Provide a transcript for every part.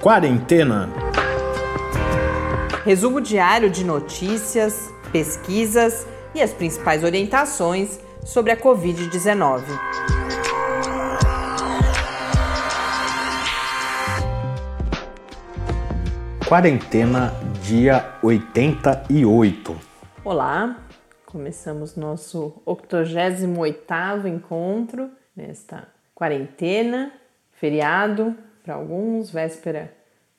Quarentena. Resumo diário de notícias, pesquisas e as principais orientações sobre a Covid-19. Quarentena, dia 88. Olá, começamos nosso 88º encontro nesta quarentena, feriado para alguns, véspera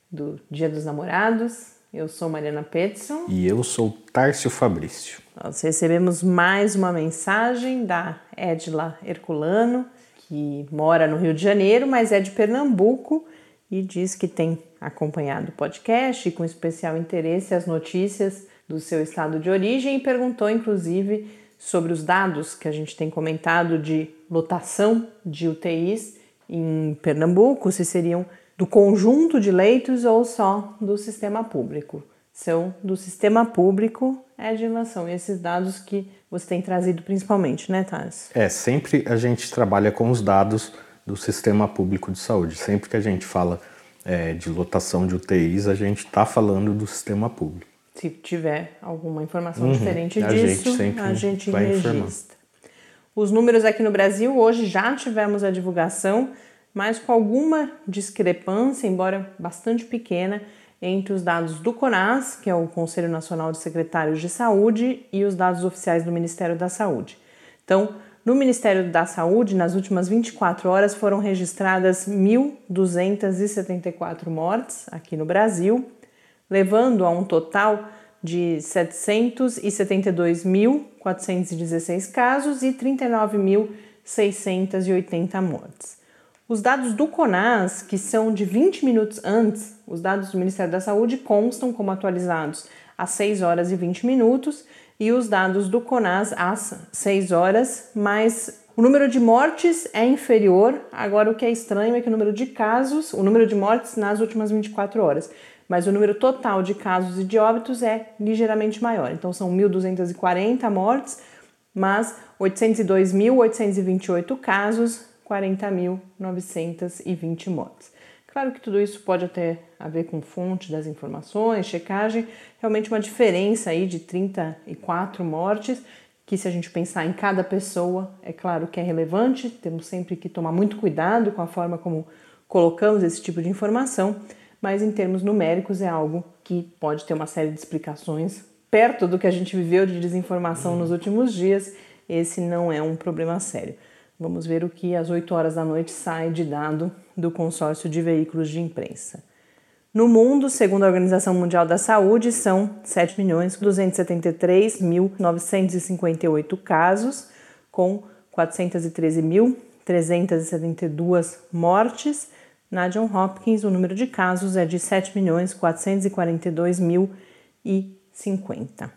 do Dia dos Namorados. Eu sou Mariana Petson. E eu sou Tárcio Fabrício. Nós recebemos mais uma mensagem da Edla Herculano, que mora no Rio de Janeiro, mas é de Pernambuco e diz que tem acompanhado o podcast e com especial interesse as notícias do seu estado de origem e perguntou inclusive sobre os dados que a gente tem comentado de lotação de UTIs em Pernambuco, se seriam do conjunto de leitos ou só do sistema público. São do sistema público, é de relação esses dados que você tem trazido principalmente, né, Thales? É, sempre a gente trabalha com os dados do sistema público de saúde. Sempre que a gente fala é, de lotação de UTIs, a gente está falando do sistema público. Se tiver alguma informação uhum, diferente disso, a gente, a gente registra. Informar. Os números aqui no Brasil, hoje já tivemos a divulgação, mas com alguma discrepância, embora bastante pequena, entre os dados do CONAS, que é o Conselho Nacional de Secretários de Saúde, e os dados oficiais do Ministério da Saúde. Então, no Ministério da Saúde, nas últimas 24 horas foram registradas 1.274 mortes aqui no Brasil, levando a um total de 772.416 casos e 39.680 mortes. Os dados do CONAS, que são de 20 minutos antes, os dados do Ministério da Saúde constam como atualizados às 6 horas e 20 minutos e os dados do CONAS às 6 horas, mas o número de mortes é inferior. Agora, o que é estranho é que o número de casos, o número de mortes nas últimas 24 horas, mas o número total de casos e de óbitos é ligeiramente maior. Então são 1.240 mortes, mas 802.828 casos, 40.920 mortes. Claro que tudo isso pode até haver com fonte das informações, checagem, realmente uma diferença aí de 34 mortes, que se a gente pensar em cada pessoa, é claro que é relevante, temos sempre que tomar muito cuidado com a forma como colocamos esse tipo de informação, mas em termos numéricos é algo que pode ter uma série de explicações. Perto do que a gente viveu de desinformação nos últimos dias, esse não é um problema sério. Vamos ver o que às 8 horas da noite sai de dado do consórcio de veículos de imprensa. No mundo, segundo a Organização Mundial da Saúde, são 7.273.958 casos, com 413.372 mortes na John Hopkins, o número de casos é de 7.442.050.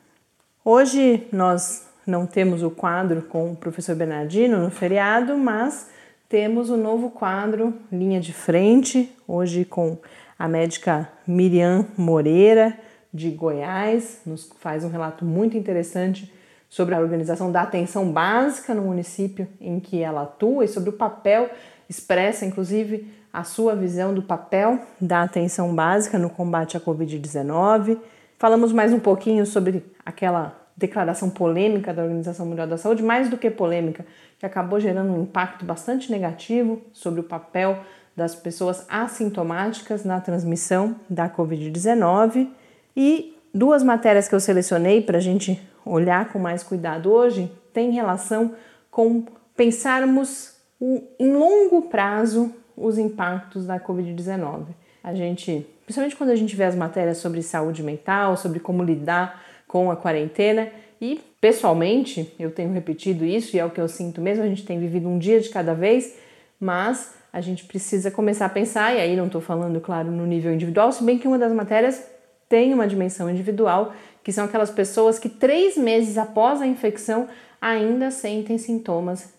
Hoje nós não temos o quadro com o professor Bernardino no feriado, mas temos o novo quadro Linha de Frente, hoje com a médica Miriam Moreira, de Goiás, nos faz um relato muito interessante sobre a organização da atenção básica no município em que ela atua e sobre o papel expressa, inclusive, a sua visão do papel da atenção básica no combate à Covid-19. Falamos mais um pouquinho sobre aquela declaração polêmica da Organização Mundial da Saúde, mais do que polêmica, que acabou gerando um impacto bastante negativo sobre o papel das pessoas assintomáticas na transmissão da Covid-19. E duas matérias que eu selecionei para a gente olhar com mais cuidado hoje têm relação com pensarmos em longo prazo os impactos da Covid-19. A gente, principalmente quando a gente vê as matérias sobre saúde mental, sobre como lidar com a quarentena, e pessoalmente eu tenho repetido isso e é o que eu sinto mesmo, a gente tem vivido um dia de cada vez, mas a gente precisa começar a pensar, e aí não estou falando, claro, no nível individual, se bem que uma das matérias tem uma dimensão individual, que são aquelas pessoas que três meses após a infecção ainda sentem sintomas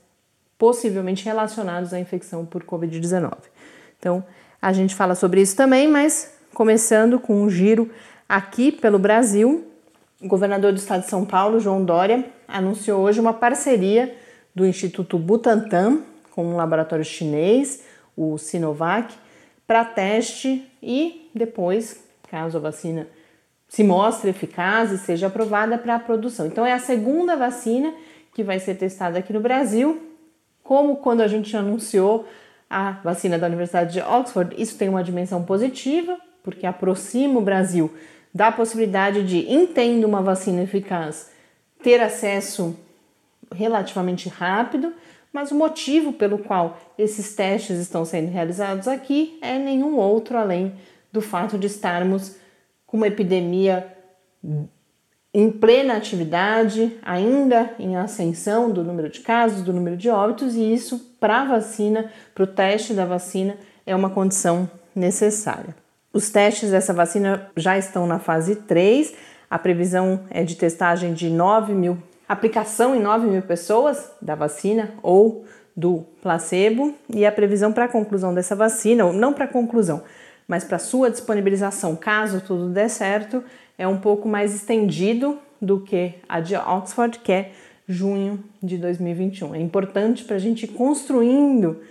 possivelmente relacionados à infecção por Covid-19. Então, a gente fala sobre isso também, mas começando com um giro aqui pelo Brasil, o governador do estado de São Paulo, João Dória, anunciou hoje uma parceria do Instituto Butantan com um laboratório chinês, o Sinovac, para teste e depois, caso a vacina se mostre eficaz e seja aprovada para a produção. Então é a segunda vacina que vai ser testada aqui no Brasil, como quando a gente anunciou a vacina da Universidade de Oxford, isso tem uma dimensão positiva, porque aproxima o Brasil da possibilidade de, entendo uma vacina eficaz, ter acesso relativamente rápido, mas o motivo pelo qual esses testes estão sendo realizados aqui é nenhum outro além do fato de estarmos com uma epidemia em plena atividade, ainda em ascensão do número de casos, do número de óbitos, e isso para a vacina, para o teste da vacina, é uma condição necessária. Os testes dessa vacina já estão na fase 3, a previsão é de testagem de 9 mil, aplicação em 9 mil pessoas da vacina ou do placebo, e a previsão para a conclusão dessa vacina, ou não para a conclusão, mas para sua disponibilização, caso tudo der certo, é um pouco mais estendido do que a de Oxford, que é junho de 2021. É importante para a gente ir construindo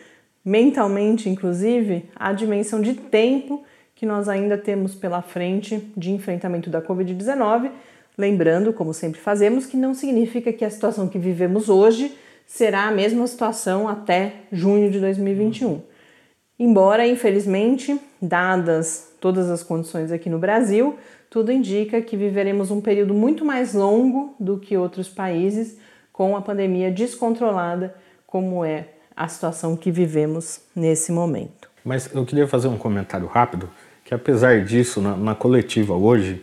mentalmente, inclusive, a dimensão de tempo que nós ainda temos pela frente de enfrentamento da Covid-19. Lembrando, como sempre fazemos, que não significa que a situação que vivemos hoje será a mesma situação até junho de 2021. Embora, infelizmente, dadas todas as condições aqui no Brasil, tudo indica que viveremos um período muito mais longo do que outros países com a pandemia descontrolada, como é a situação que vivemos nesse momento. Mas eu queria fazer um comentário rápido, que apesar disso, na, na coletiva hoje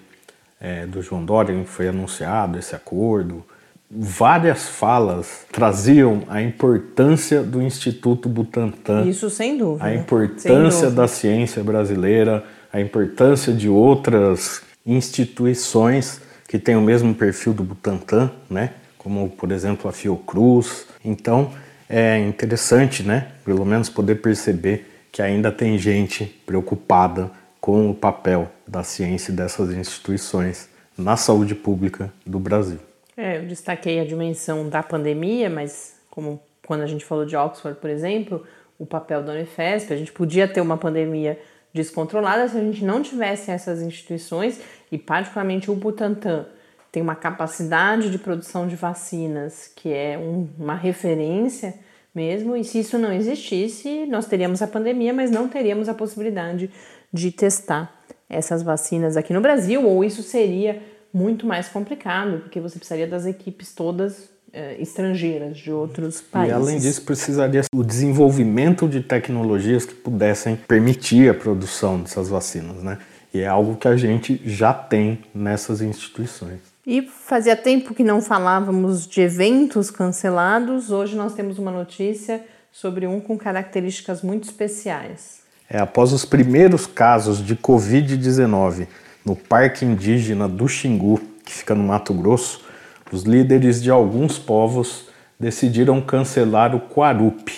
é, do João Dória, foi anunciado esse acordo, várias falas traziam a importância do Instituto Butantan. Isso sem dúvida. A importância da ciência brasileira, a importância de outras instituições que têm o mesmo perfil do Butantan, né? Como por exemplo a Fiocruz. Então é interessante, né? Pelo menos poder perceber que ainda tem gente preocupada com o papel da ciência dessas instituições na saúde pública do Brasil. É, eu destaquei a dimensão da pandemia, mas como quando a gente falou de Oxford, por exemplo, o papel da Unifesp, a gente podia ter uma pandemia descontrolada se a gente não tivesse essas instituições e particularmente o Butantan tem uma capacidade de produção de vacinas que é um, uma referência mesmo, e se isso não existisse, nós teríamos a pandemia, mas não teríamos a possibilidade de testar essas vacinas aqui no Brasil, ou isso seria muito mais complicado, porque você precisaria das equipes todas eh, estrangeiras de outros países. E além disso, precisaria o desenvolvimento de tecnologias que pudessem permitir a produção dessas vacinas, né? E é algo que a gente já tem nessas instituições. E fazia tempo que não falávamos de eventos cancelados. Hoje nós temos uma notícia sobre um com características muito especiais. É, após os primeiros casos de Covid-19 no Parque Indígena do Xingu, que fica no Mato Grosso, os líderes de alguns povos decidiram cancelar o Quarup.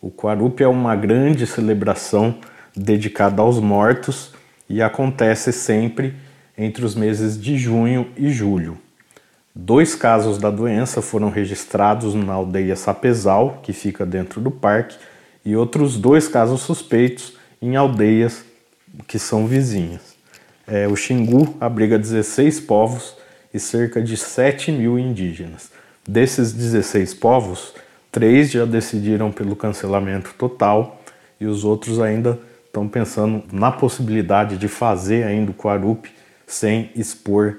O Quarup é uma grande celebração dedicada aos mortos e acontece sempre entre os meses de junho e julho. Dois casos da doença foram registrados na aldeia Sapezal, que fica dentro do parque, e outros dois casos suspeitos em aldeias que são vizinhas. É, o Xingu abriga 16 povos e cerca de 7 mil indígenas. Desses 16 povos, três já decidiram pelo cancelamento total e os outros ainda estão pensando na possibilidade de fazer ainda o Quarup sem expor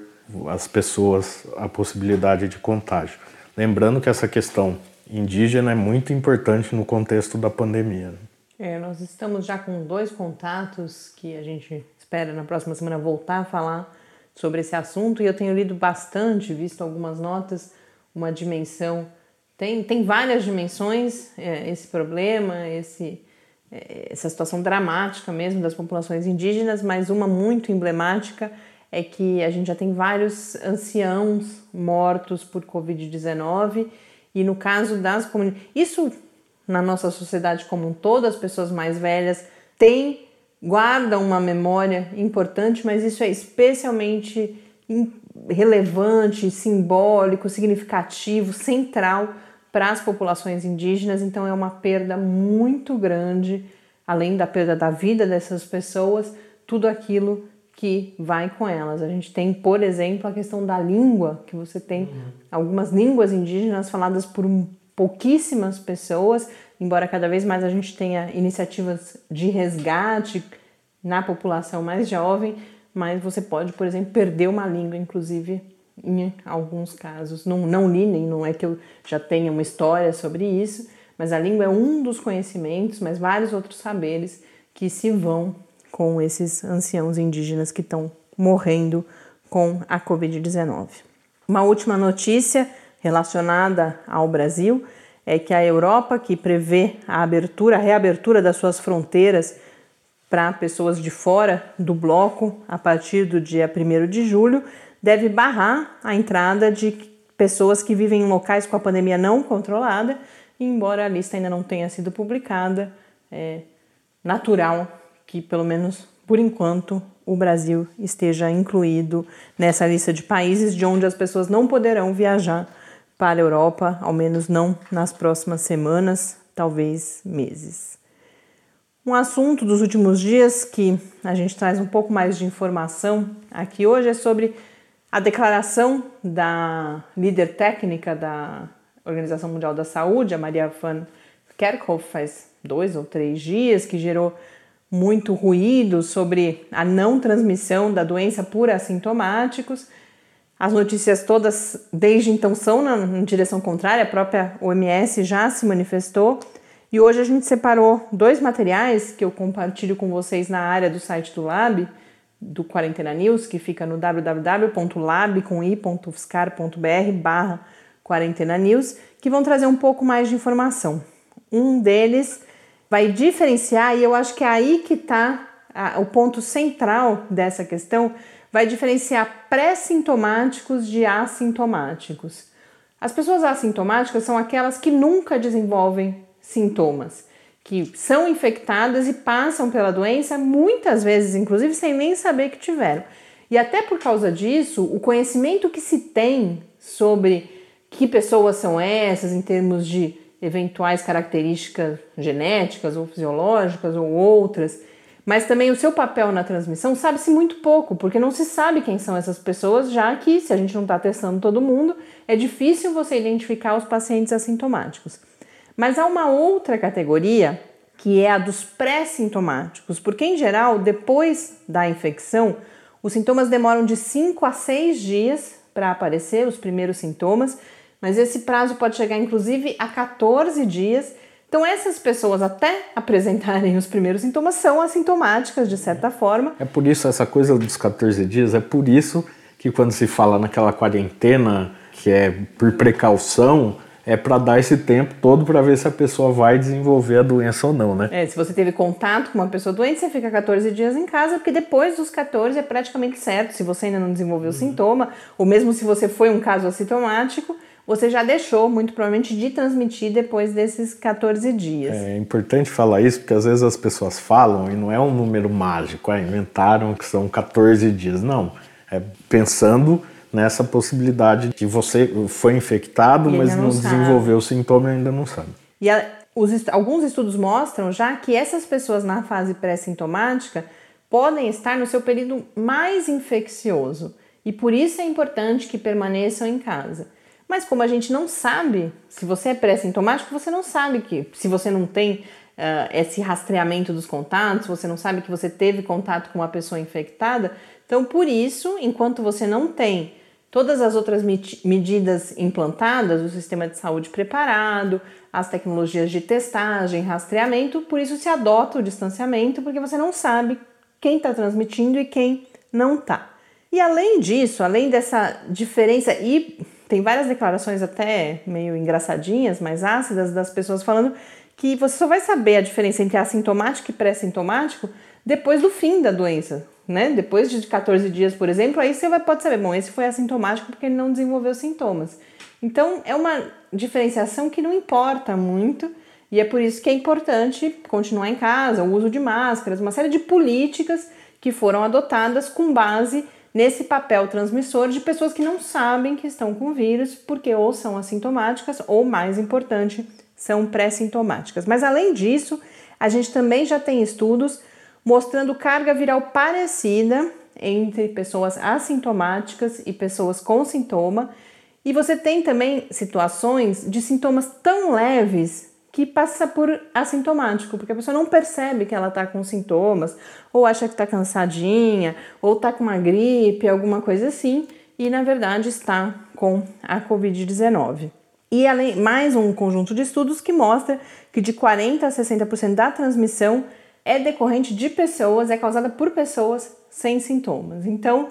as pessoas à possibilidade de contágio. Lembrando que essa questão indígena é muito importante no contexto da pandemia. É, nós estamos já com dois contatos que a gente espera na próxima semana voltar a falar sobre esse assunto e eu tenho lido bastante, visto algumas notas, uma dimensão. Tem, tem várias dimensões é, esse problema, esse, é, essa situação dramática mesmo das populações indígenas, mas uma muito emblemática é que a gente já tem vários anciãos mortos por Covid-19 e no caso das comunidades. Isso na nossa sociedade como um todo, as pessoas mais velhas têm guarda uma memória importante, mas isso é especialmente relevante, simbólico, significativo, central para as populações indígenas, então é uma perda muito grande além da perda da vida dessas pessoas, tudo aquilo que vai com elas. A gente tem, por exemplo, a questão da língua, que você tem uhum. algumas línguas indígenas faladas por pouquíssimas pessoas, embora cada vez mais a gente tenha iniciativas de resgate na população mais jovem, mas você pode, por exemplo, perder uma língua, inclusive em alguns casos. Não, não li, nem não é que eu já tenha uma história sobre isso, mas a língua é um dos conhecimentos, mas vários outros saberes que se vão com esses anciãos indígenas que estão morrendo com a Covid-19. Uma última notícia relacionada ao Brasil é que a Europa, que prevê a abertura, a reabertura das suas fronteiras para pessoas de fora do bloco a partir do dia 1 de julho, deve barrar a entrada de pessoas que vivem em locais com a pandemia não controlada, embora a lista ainda não tenha sido publicada, é natural que, pelo menos por enquanto, o Brasil esteja incluído nessa lista de países de onde as pessoas não poderão viajar para a Europa, ao menos não nas próximas semanas, talvez meses. Um assunto dos últimos dias que a gente traz um pouco mais de informação aqui hoje é sobre a declaração da líder técnica da Organização Mundial da Saúde, a Maria van Kerkhove, faz dois ou três dias, que gerou muito ruído sobre a não transmissão da doença por assintomáticos. As notícias todas desde então são na, na direção contrária, a própria OMS já se manifestou. E hoje a gente separou dois materiais que eu compartilho com vocês na área do site do Lab, do Quarentena News, que fica no www.lab.i.fiscar.br barra Quarentena News, que vão trazer um pouco mais de informação. Um deles vai diferenciar, e eu acho que é aí que está o ponto central dessa questão, vai diferenciar pré-sintomáticos de assintomáticos. As pessoas assintomáticas são aquelas que nunca desenvolvem sintomas, que são infectadas e passam pela doença, muitas vezes, inclusive, sem nem saber que tiveram. E até por causa disso, o conhecimento que se tem sobre que pessoas são essas em termos de eventuais características genéticas ou fisiológicas ou outras, mas também o seu papel na transmissão sabe-se muito pouco, porque não se sabe quem são essas pessoas, já que se a gente não está testando todo mundo, é difícil você identificar os pacientes assintomáticos. Mas há uma outra categoria que é a dos pré-sintomáticos, porque em geral, depois da infecção, os sintomas demoram de 5 a 6 dias para aparecer, os primeiros sintomas, mas esse prazo pode chegar inclusive a 14 dias. Então, essas pessoas, até apresentarem os primeiros sintomas, são assintomáticas de certa forma. É por isso, essa coisa dos 14 dias, é por isso que quando se fala naquela quarentena, que é por precaução, é para dar esse tempo todo para ver se a pessoa vai desenvolver a doença ou não, né? É, se você teve contato com uma pessoa doente, você fica 14 dias em casa, porque depois dos 14 é praticamente certo, se você ainda não desenvolveu uhum. sintoma, ou mesmo se você foi um caso assintomático, você já deixou, muito provavelmente, de transmitir depois desses 14 dias. É importante falar isso porque às vezes as pessoas falam e não é um número mágico, é, inventaram que são 14 dias. Não, é pensando nessa possibilidade de você foi infectado, mas não, não desenvolveu o sintoma e ainda não sabe. E a, os, alguns estudos mostram já que essas pessoas na fase pré-sintomática podem estar no seu período mais infeccioso e por isso é importante que permaneçam em casa. Mas como a gente não sabe, se você é pré-sintomático, você não sabe que se você não tem uh, esse rastreamento dos contatos, você não sabe que você teve contato com uma pessoa infectada. Então, por isso, enquanto você não tem todas as outras medidas implantadas, o sistema de saúde preparado, as tecnologias de testagem, rastreamento, por isso se adota o distanciamento, porque você não sabe quem está transmitindo e quem não está. E além disso, além dessa diferença, e tem várias declarações até meio engraçadinhas, mais ácidas, das pessoas falando que você só vai saber a diferença entre assintomático e pré-sintomático depois do fim da doença, né? Depois de 14 dias, por exemplo, aí você vai, pode saber, bom, esse foi assintomático porque ele não desenvolveu sintomas. Então, é uma diferenciação que não importa muito e é por isso que é importante continuar em casa, o uso de máscaras, uma série de políticas que foram adotadas com base nesse papel transmissor de pessoas que não sabem que estão com vírus, porque ou são assintomáticas ou, mais importante, são pré-sintomáticas. Mas além disso, A gente também já tem estudos mostrando carga viral parecida entre pessoas assintomáticas e pessoas com sintoma. E você tem também situações de sintomas tão leves que passa por assintomático, porque a pessoa não percebe que ela está com sintomas, ou acha que está cansadinha, ou está com uma gripe, alguma coisa assim, e na verdade está com a Covid-19. E além, mais um conjunto de estudos que mostra que de 40% a 60% da transmissão é decorrente de pessoas, é causada por pessoas sem sintomas. Então,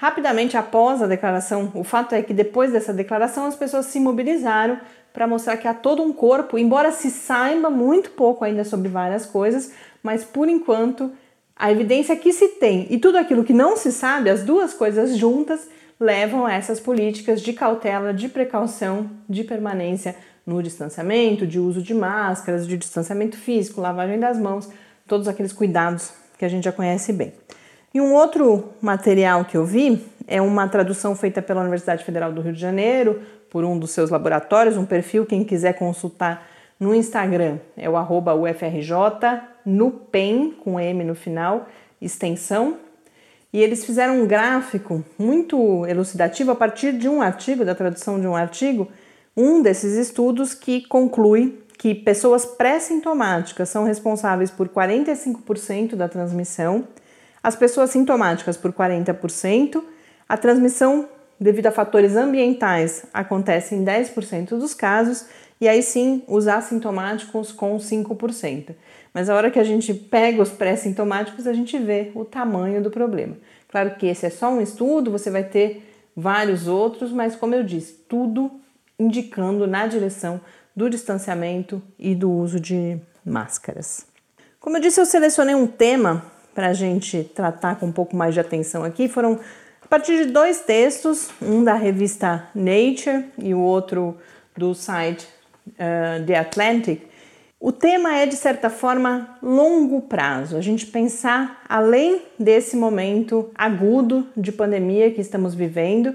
rapidamente após a declaração, o fato é que depois dessa declaração as pessoas se mobilizaram para mostrar que há todo um corpo, embora se saiba muito pouco ainda sobre várias coisas, mas por enquanto a evidência que se tem e tudo aquilo que não se sabe, as duas coisas juntas, levam a essas políticas de cautela, de precaução, de permanência no distanciamento, de uso de máscaras, de distanciamento físico, lavagem das mãos, todos aqueles cuidados que a gente já conhece bem. E um outro material que eu vi é uma tradução feita pela Universidade Federal do Rio de Janeiro, por um dos seus laboratórios, um perfil, quem quiser consultar no Instagram é o arroba UFRJ, no PEN, com M no final, extensão. E eles fizeram um gráfico muito elucidativo a partir de um artigo, da tradução de um artigo, um desses estudos que conclui que pessoas pré-sintomáticas são responsáveis por 45% da transmissão, as pessoas sintomáticas por 40%, a transmissão devido a fatores ambientais, acontece em 10% dos casos, e aí sim os assintomáticos com 5%. Mas a hora que a gente pega os pré-sintomáticos, a gente vê o tamanho do problema. Claro que esse é só um estudo, você vai ter vários outros, mas como eu disse, tudo indicando na direção do distanciamento e do uso de máscaras. Como eu disse, eu selecionei um tema para a gente tratar com um pouco mais de atenção aqui. Foram partir de dois textos, um da revista Nature e o outro do site uh, The Atlantic, o tema é, de certa forma, longo prazo. A gente pensar além desse momento agudo de pandemia que estamos vivendo.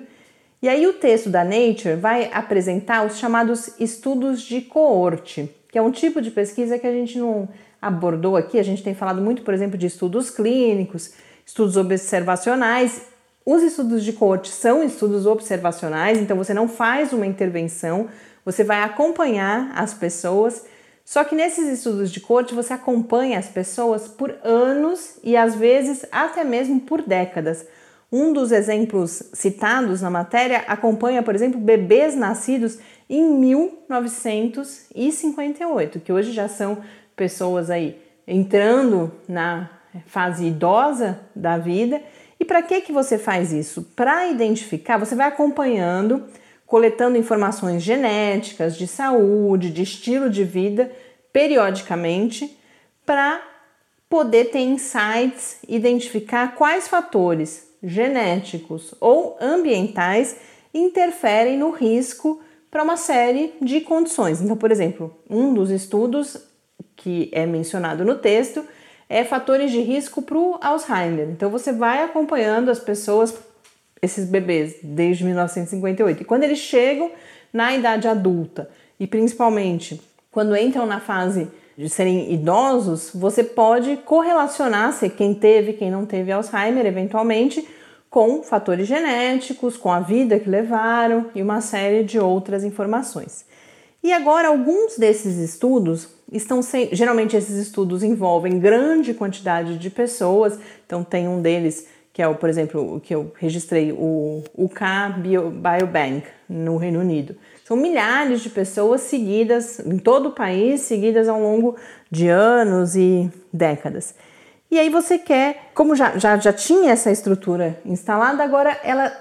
E aí, o texto da Nature vai apresentar os chamados estudos de coorte, que é um tipo de pesquisa que a gente não abordou aqui. A gente tem falado muito, por exemplo, de estudos clínicos, estudos observacionais os estudos de coach são estudos observacionais, então você não faz uma intervenção, você vai acompanhar as pessoas. Só que nesses estudos de coach você acompanha as pessoas por anos e às vezes até mesmo por décadas. Um dos exemplos citados na matéria acompanha, por exemplo, bebês nascidos em 1958, que hoje já são pessoas aí entrando na fase idosa da vida e para que, que você faz isso? Para identificar, você vai acompanhando, coletando informações genéticas, de saúde, de estilo de vida, periodicamente, para poder ter insights, identificar quais fatores genéticos ou ambientais interferem no risco para uma série de condições. Então, por exemplo, um dos estudos que é mencionado no texto é fatores de risco para o Alzheimer. Então você vai acompanhando as pessoas, esses bebês, desde 1958. E quando eles chegam na idade adulta, e principalmente quando entram na fase de serem idosos, você pode correlacionar se quem teve, quem não teve Alzheimer, eventualmente, com fatores genéticos, com a vida que levaram e uma série de outras informações. E agora, alguns desses estudos estão sem, geralmente esses estudos envolvem grande quantidade de pessoas, então tem um deles que é o, por exemplo, o que eu registrei, o UK Bio, Biobank no Reino Unido. São milhares de pessoas seguidas em todo o país, seguidas ao longo de anos e décadas. E aí você quer, como já, já, já tinha essa estrutura instalada, agora ela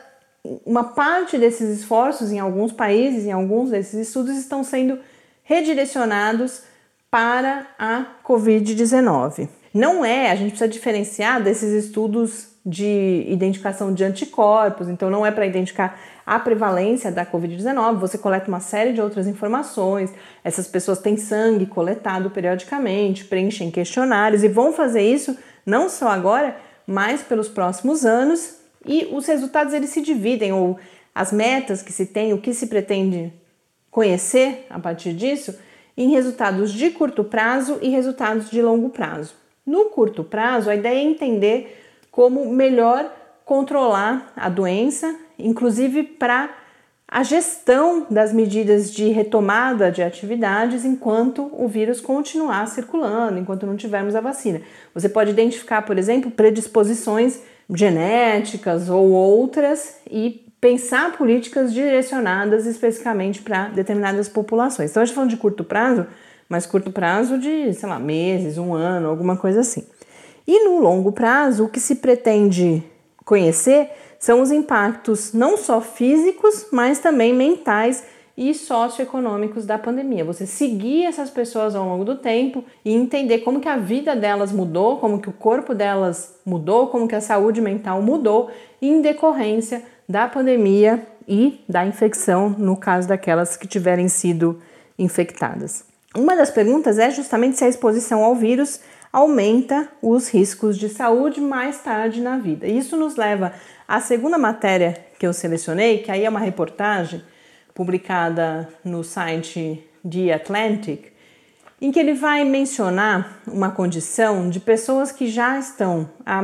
uma parte desses esforços em alguns países, em alguns desses estudos, estão sendo redirecionados para a Covid-19. Não é, a gente precisa diferenciar desses estudos de identificação de anticorpos, então não é para identificar a prevalência da Covid-19, você coleta uma série de outras informações, essas pessoas têm sangue coletado periodicamente, preenchem questionários e vão fazer isso não só agora, mas pelos próximos anos, e os resultados eles se dividem, ou as metas que se tem, o que se pretende conhecer a partir disso, em resultados de curto prazo e resultados de longo prazo. No curto prazo, a ideia é entender como melhor controlar a doença, inclusive para a gestão das medidas de retomada de atividades enquanto o vírus continuar circulando, enquanto não tivermos a vacina. Você pode identificar, por exemplo, predisposições genéticas ou outras e pensar políticas direcionadas especificamente para determinadas populações. Então, a gente tá falando de curto prazo, mas curto prazo de, sei lá, meses, um ano, alguma coisa assim. E no longo prazo, o que se pretende conhecer são os impactos não só físicos, mas também mentais e socioeconômicos da pandemia. Você seguir essas pessoas ao longo do tempo e entender como que a vida delas mudou, como que o corpo delas mudou, como que a saúde mental mudou em decorrência da pandemia e da infecção, no caso daquelas que tiverem sido infectadas. Uma das perguntas é justamente se a exposição ao vírus aumenta os riscos de saúde mais tarde na vida. Isso nos leva à segunda matéria que eu selecionei, que aí é uma reportagem publicada no site The Atlantic, em que ele vai mencionar uma condição de pessoas que já estão há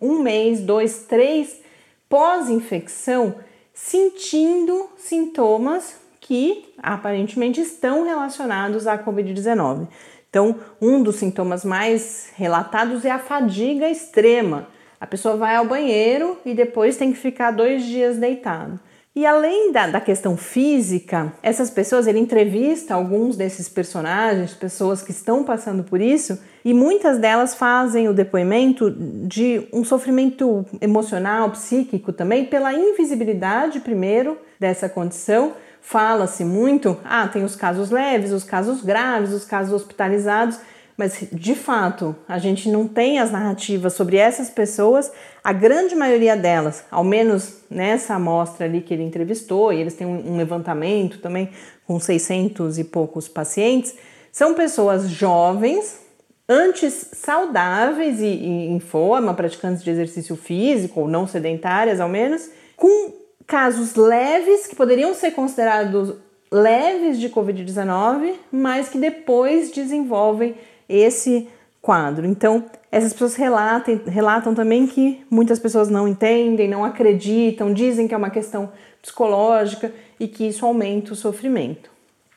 um mês, dois, três pós-infecção sentindo sintomas que aparentemente estão relacionados à Covid-19. Então, um dos sintomas mais relatados é a fadiga extrema. A pessoa vai ao banheiro e depois tem que ficar dois dias deitado. E além da, da questão física, essas pessoas, ele entrevista alguns desses personagens, pessoas que estão passando por isso, e muitas delas fazem o depoimento de um sofrimento emocional, psíquico também, pela invisibilidade, primeiro, dessa condição, Fala-se muito, ah, tem os casos leves, os casos graves, os casos hospitalizados, mas de fato a gente não tem as narrativas sobre essas pessoas. A grande maioria delas, ao menos nessa amostra ali que ele entrevistou, e eles têm um levantamento também com 600 e poucos pacientes, são pessoas jovens, antes saudáveis e, e em forma, praticantes de exercício físico ou não sedentárias ao menos, com casos leves, que poderiam ser considerados leves de Covid-19, mas que depois desenvolvem esse quadro. Então, essas pessoas relatam, relatam também que muitas pessoas não entendem, não acreditam, dizem que é uma questão psicológica e que isso aumenta o sofrimento.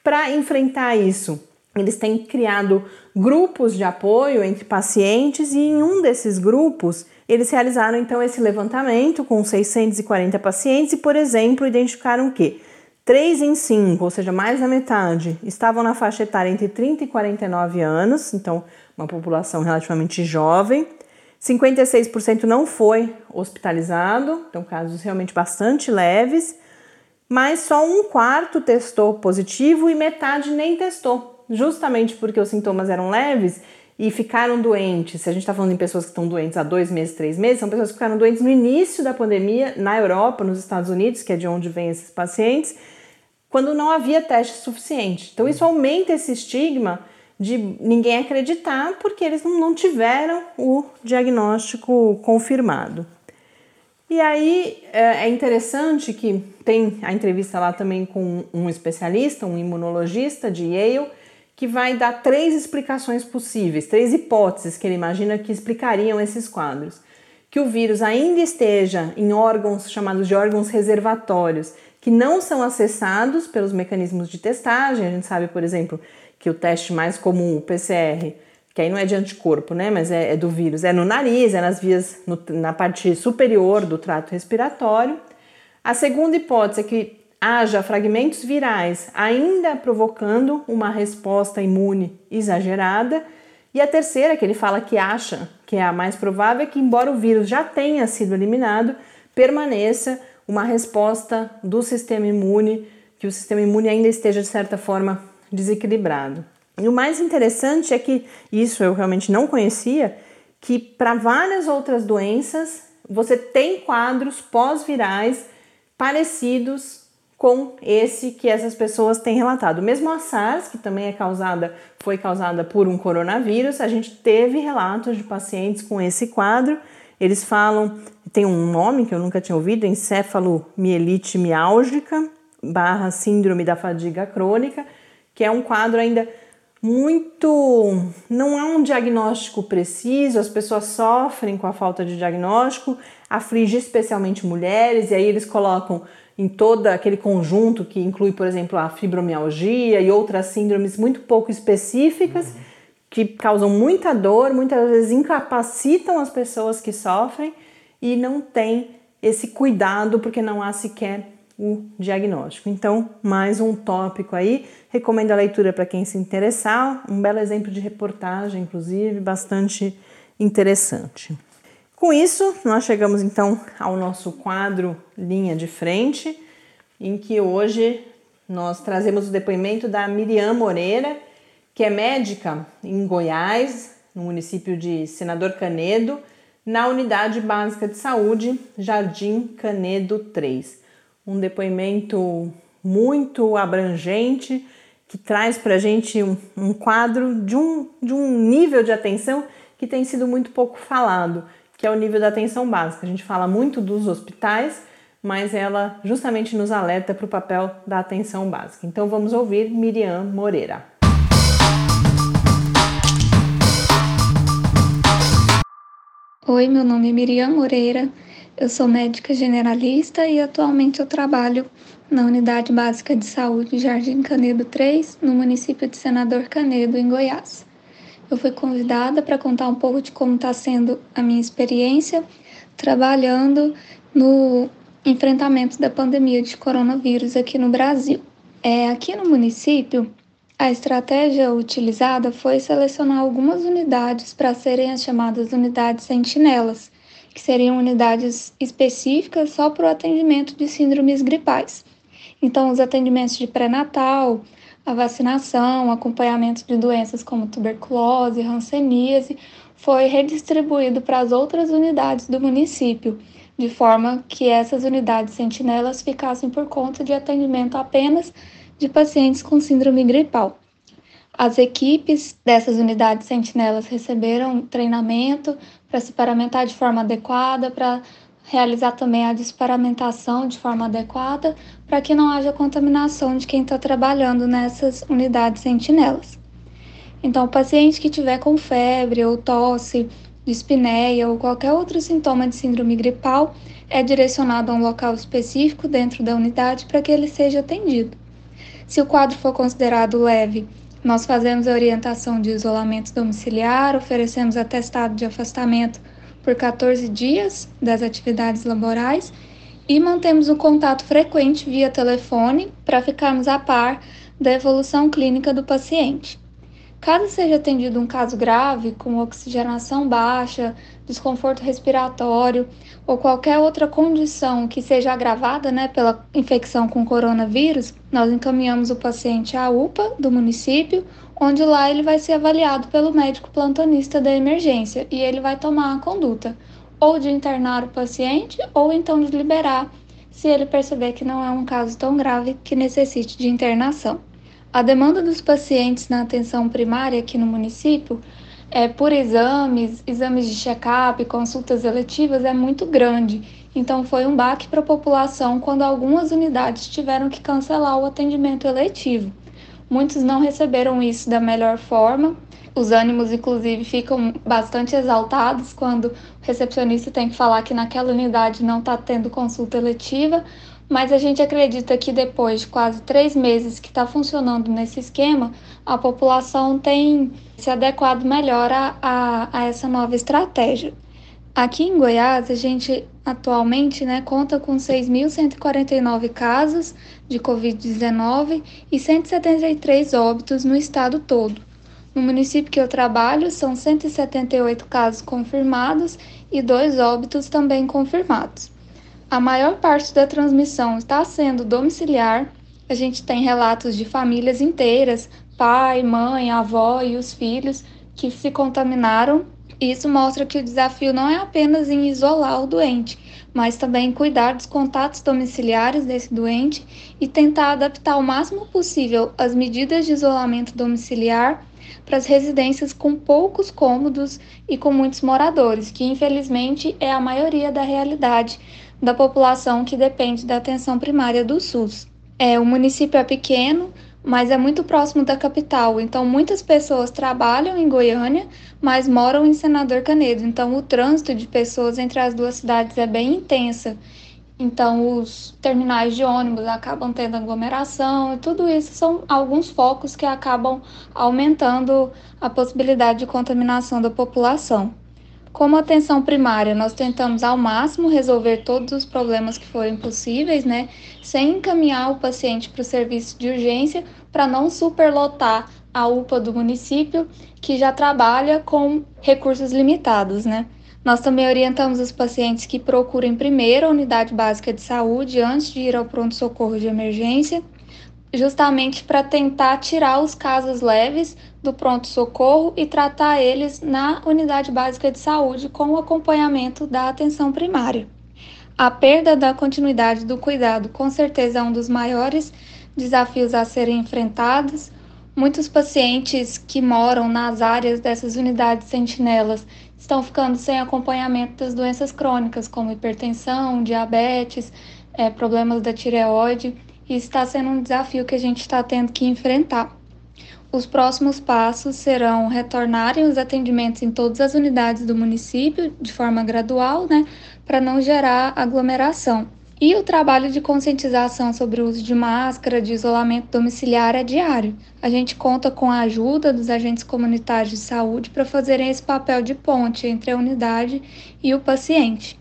Para enfrentar isso, eles têm criado grupos de apoio entre pacientes e em um desses grupos eles realizaram então esse levantamento com 640 pacientes e, por exemplo, identificaram que 3 em 5, ou seja, mais da metade, estavam na faixa etária entre 30 e 49 anos, então uma população relativamente jovem. 56% não foi hospitalizado, então casos realmente bastante leves, mas só um quarto testou positivo e metade nem testou, justamente porque os sintomas eram leves e ficaram doentes, se a gente está falando em pessoas que estão doentes há dois meses, três meses, são pessoas que ficaram doentes no início da pandemia na Europa, nos Estados Unidos, que é de onde vêm esses pacientes, quando não havia teste suficiente. Então isso aumenta esse estigma de ninguém acreditar porque eles não tiveram o diagnóstico confirmado. E aí é, é interessante que tem a entrevista lá também com um especialista, um imunologista de Yale, que vai dar três explicações possíveis, três hipóteses que ele imagina que explicariam esses quadros. Que o vírus ainda esteja em órgãos chamados de órgãos reservatórios, que não são acessados pelos mecanismos de testagem. A gente sabe, por exemplo, que o teste mais comum, o PCR, que aí não é de anticorpo, né, mas é, é do vírus, é no nariz, é nas vias, no, na parte superior do trato respiratório. A segunda hipótese é que haja fragmentos virais ainda provocando uma resposta imune exagerada. E a terceira, que ele fala que acha que é a mais provável, é que, embora o vírus já tenha sido eliminado, permaneça uma resposta do sistema imune, que o sistema imune ainda esteja, de certa forma, desequilibrado. E o mais interessante é que, isso eu realmente não conhecia, que para várias outras doenças você tem quadros pós-virais parecidos com esse que essas pessoas têm relatado. Mesmo a SARS, que também é causada, foi causada por um coronavírus, a gente teve relatos de pacientes com esse quadro. Eles falam, tem um nome que eu nunca tinha ouvido, encefalomielite miálgica barra síndrome da fadiga crônica, que é um quadro ainda muito. não há um diagnóstico preciso, as pessoas sofrem com a falta de diagnóstico, aflige especialmente mulheres, e aí eles colocam em todo aquele conjunto que inclui, por exemplo, a fibromialgia e outras síndromes muito pouco específicas, uhum. que causam muita dor, muitas vezes incapacitam as pessoas que sofrem e não tem esse cuidado porque não há sequer o diagnóstico. Então, mais um tópico aí. Recomendo a leitura para quem se interessar. Um belo exemplo de reportagem, inclusive, bastante interessante. Com isso, nós chegamos então ao nosso quadro Linha de Frente, em que hoje nós trazemos o depoimento da Miriam Moreira, que é médica em Goiás, no município de Senador Canedo, na Unidade Básica de Saúde, Jardim Canedo 3 um depoimento muito abrangente que traz para a gente um, um, quadro de um, de um nível de atenção que tem sido muito pouco falado, que é o nível da atenção básica. A gente fala muito dos hospitais, mas ela justamente nos alerta para o papel da atenção básica. Então vamos ouvir Miriam Moreira. Oi, meu nome é Miriam Moreira, eu sou médica generalista e atualmente eu trabalho na Unidade Básica de Saúde Jardim Canedo 3, no município de Senador Canedo, em Goiás. Eu fui convidada para contar um pouco de como está sendo a minha experiência trabalhando no enfrentamento da pandemia de coronavírus aqui no Brasil. É, aqui no município, a estratégia utilizada foi selecionar algumas unidades para serem as chamadas unidades sentinelas, que seriam unidades específicas só para o atendimento de síndromes gripais. Então, os atendimentos de pré-natal, a vacinação, acompanhamento de doenças como tuberculose, hanseníase, foi redistribuído para as outras unidades do município, de forma que essas unidades sentinelas ficassem por conta de atendimento apenas de pacientes com síndrome gripal. As equipes dessas unidades sentinelas receberam treinamento para se paramentar de forma adequada, para realizar também a desparamentação de forma adequada, para que não haja contaminação de quem está trabalhando nessas unidades sentinelas. Então, o paciente que tiver com febre ou tosse, dispneia ou qualquer outro sintoma de síndrome gripal é direcionado a um local específico dentro da unidade para que ele seja atendido. Se o quadro for considerado leve, nós fazemos a orientação de isolamento domiciliar, oferecemos atestado de afastamento por 14 dias das atividades laborais e mantemos um contato frequente via telefone para ficarmos a par da evolução clínica do paciente. Caso seja atendido um caso grave, com oxigenação baixa, desconforto respiratório ou qualquer outra condição que seja agravada né, pela infecção com coronavírus, nós encaminhamos o paciente à UPA do município, onde lá ele vai ser avaliado pelo médico plantonista da emergência e ele vai tomar a conduta ou de internar o paciente ou então de liberar se ele perceber que não é um caso tão grave que necessite de internação. A demanda dos pacientes na atenção primária aqui no município é, por exames, exames de check-up, consultas eletivas é muito grande. Então foi um baque para a população quando algumas unidades tiveram que cancelar o atendimento eletivo. Muitos não receberam isso da melhor forma. Os ânimos, inclusive, ficam bastante exaltados quando o recepcionista tem que falar que naquela unidade não está tendo consulta eletiva, mas a gente acredita que depois de quase três meses que está funcionando nesse esquema, a população tem se adequado melhor a, a, a, essa nova estratégia. Aqui em Goiás, a gente atualmente né, conta com 6.149 casos de Covid-19 e 173 óbitos no estado todo. No município que eu trabalho, são 178 casos confirmados e dois óbitos também confirmados. A maior parte da transmissão está sendo domiciliar. A gente tem relatos de famílias inteiras, pai, mãe, avó e os filhos, que se contaminaram. Isso mostra que o desafio não é apenas em isolar o doente, mas também cuidar dos contatos domiciliares desse doente e tentar adaptar o máximo possível as medidas de isolamento domiciliar para as residências com poucos cômodos e com muitos moradores, que infelizmente é a maioria da realidade da população que depende da atenção primária do SUS. É, o município é pequeno, mas é muito próximo da capital. Então, muitas pessoas trabalham em Goiânia, mas moram em Senador Canedo. Então, o trânsito de pessoas entre as duas cidades é bem intensa. Então, os terminais de ônibus acabam tendo aglomeração, e tudo isso são alguns focos que acabam aumentando a possibilidade de contaminação da população. Como atenção primária, nós tentamos ao máximo resolver todos os problemas que forem possíveis, né, sem encaminhar o paciente para o serviço de urgência para não superlotar a UPA do município, que já trabalha com recursos limitados, né? Nós também orientamos os pacientes que procurem primeiro a unidade básica de saúde antes de ir ao pronto-socorro de emergência, justamente para tentar tirar os casos leves do pronto-socorro e tratar eles na unidade básica de saúde com o acompanhamento da atenção primária. A perda da continuidade do cuidado com certeza é um dos maiores desafios a serem enfrentados. Muitos pacientes que moram nas áreas dessas unidades sentinelas estão ficando sem acompanhamento das doenças crônicas, como hipertensão, diabetes, é, problemas da tireoide e está sendo um desafio que a gente está tendo que enfrentar. Os próximos passos serão retornarem os atendimentos em todas as unidades do município de forma gradual, né, para não gerar aglomeração. E o trabalho de conscientização sobre o uso de máscara, de isolamento domiciliar é diário. A gente conta com a ajuda dos agentes comunitários de saúde para fazerem esse papel de ponte entre a unidade e o paciente.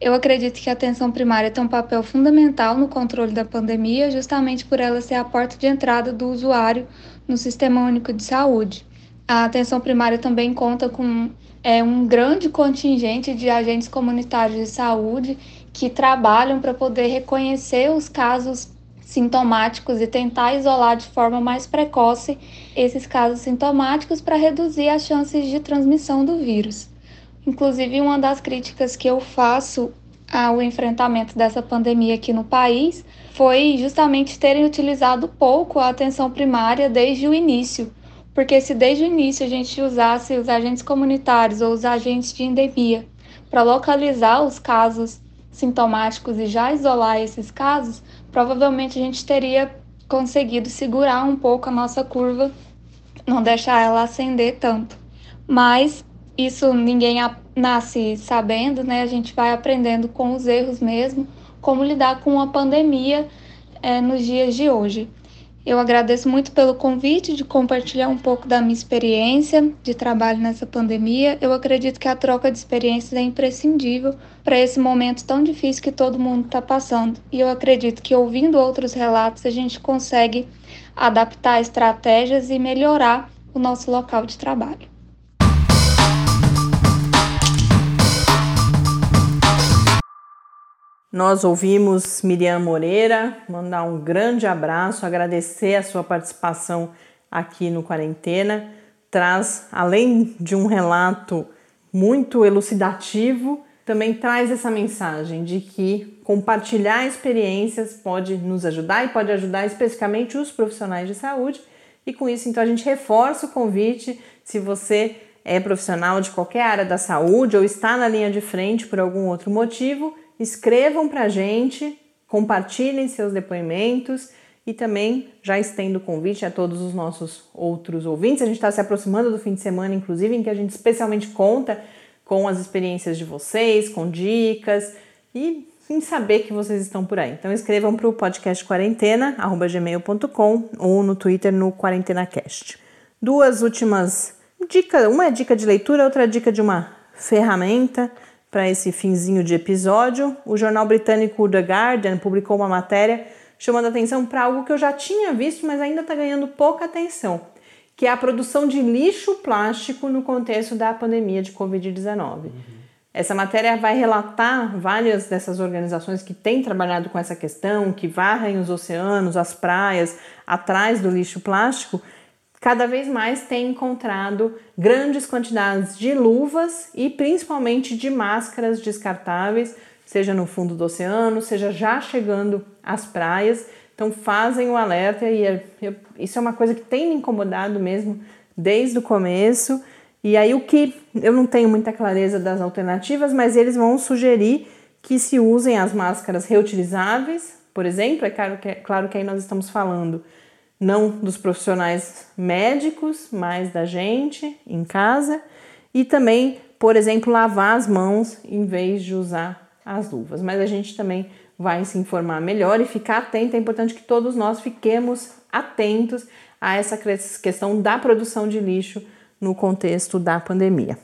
Eu acredito que a atenção primária tem um papel fundamental no controle da pandemia, justamente por ela ser a porta de entrada do usuário no Sistema Único de Saúde. A atenção primária também conta com é, um grande contingente de agentes comunitários de saúde que trabalham para poder reconhecer os casos sintomáticos e tentar isolar de forma mais precoce esses casos sintomáticos para reduzir as chances de transmissão do vírus. Inclusive, uma das críticas que eu faço ao enfrentamento dessa pandemia aqui no país foi justamente terem utilizado pouco a atenção primária desde o início. Porque se desde o início a gente usasse os agentes comunitários ou os agentes de endemia para localizar os casos sintomáticos e já isolar esses casos, provavelmente a gente teria conseguido segurar um pouco a nossa curva, não deixar ela ascender tanto. Mas isso ninguém nasce sabendo, né? A gente vai aprendendo com os erros mesmo, como lidar com a pandemia é, nos dias de hoje. Eu agradeço muito pelo convite de compartilhar um pouco da minha experiência de trabalho nessa pandemia. Eu acredito que a troca de experiências é imprescindível para esse momento tão difícil que todo mundo está passando. E eu acredito que ouvindo outros relatos a gente consegue adaptar estratégias e melhorar o nosso local de trabalho. Nós ouvimos Miriam Moreira, mandar um grande abraço, agradecer a sua participação aqui no Quarentena. Traz, além de um relato muito elucidativo, também traz essa mensagem de que compartilhar experiências pode nos ajudar e pode ajudar especificamente os profissionais de saúde. E com isso, então, a gente reforça o convite. Se você é profissional de qualquer área da saúde ou está na linha de frente por algum outro motivo, escrevam para a gente, compartilhem seus depoimentos e também já estendo o convite a todos os nossos outros ouvintes. A gente está se aproximando do fim de semana, inclusive, em que a gente especialmente conta com as experiências de vocês, com dicas e em saber que vocês estão por aí. Então escrevam para o podcast quarentena, gmail.com ou no Twitter no QuarentenaCast. Duas últimas dicas, uma é dica de leitura, outra é dica de uma ferramenta para esse finzinho de episódio, o jornal britânico The Guardian publicou uma matéria chamando atenção para algo que eu já tinha visto, mas ainda está ganhando pouca atenção, que é a produção de lixo plástico no contexto da pandemia de Covid-19. Uhum. Essa matéria vai relatar várias dessas organizações que têm trabalhado com essa questão, que varrem os oceanos, as praias, atrás do lixo plástico, cada vez mais tem encontrado grandes quantidades de luvas e principalmente de máscaras descartáveis, seja no fundo do oceano, seja já chegando às praias. Então fazem o alerta e é, isso é uma coisa que tem me incomodado mesmo desde o começo. E aí o que eu não tenho muita clareza das alternativas, mas eles vão sugerir que se usem as máscaras reutilizáveis, por exemplo, é claro que, é claro que aí nós estamos falando não dos profissionais médicos, mas da gente em casa, e também, por exemplo, lavar as mãos em vez de usar as luvas. Mas a gente também vai se informar melhor e ficar atento. É importante que todos nós fiquemos atentos a essa questão da produção de lixo no contexto da pandemia.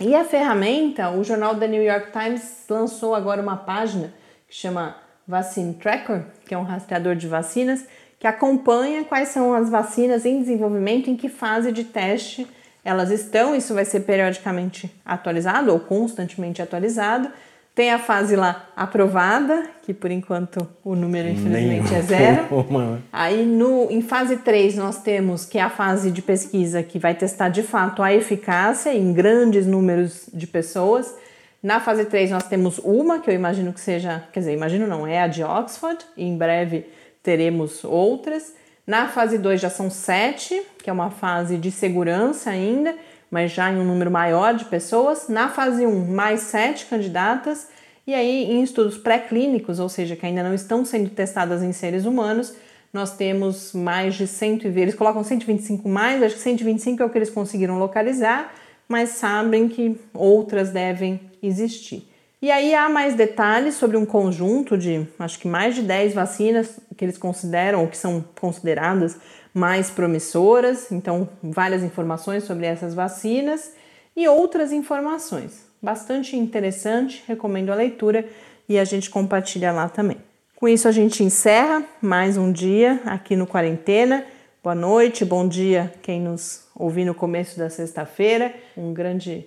E a ferramenta, o jornal The New York Times lançou agora uma página que chama Vaccine Tracker, que é um rastreador de vacinas, que acompanha quais são as vacinas em desenvolvimento, em que fase de teste elas estão. Isso vai ser periodicamente atualizado ou constantemente atualizado tem a fase lá aprovada, que por enquanto o número infelizmente é zero. Aí no, em fase 3 nós temos que é a fase de pesquisa que vai testar de fato a eficácia em grandes números de pessoas. Na fase 3 nós temos uma, que eu imagino que seja, quer dizer, imagino não, é a de Oxford, e em breve teremos outras. Na fase 2 já são sete, que é uma fase de segurança ainda mas já em um número maior de pessoas. Na fase 1, mais sete candidatas. E aí, em estudos pré-clínicos, ou seja, que ainda não estão sendo testadas em seres humanos, nós temos mais de 120, eles colocam 125 mais, acho que 125 é o que eles conseguiram localizar, mas sabem que outras devem existir. E aí há mais detalhes sobre um conjunto de, acho que mais de 10 vacinas que eles consideram, ou que são consideradas mais promissoras, então várias informações sobre essas vacinas e outras informações. Bastante interessante, recomendo a leitura e a gente compartilha lá também. Com isso a gente encerra mais um dia aqui no Quarentena. Boa noite, bom dia quem nos ouviu no começo da sexta-feira. Um grande